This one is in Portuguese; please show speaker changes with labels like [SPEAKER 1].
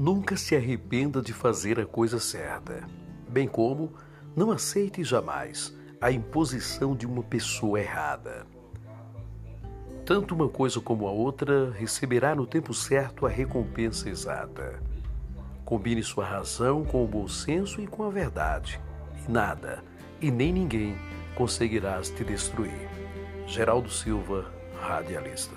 [SPEAKER 1] Nunca se arrependa de fazer a coisa certa, bem como não aceite jamais a imposição de uma pessoa errada. Tanto uma coisa como a outra receberá no tempo certo a recompensa exata. Combine sua razão com o bom senso e com a verdade, e nada, e nem ninguém conseguirás te destruir. Geraldo Silva, radialista.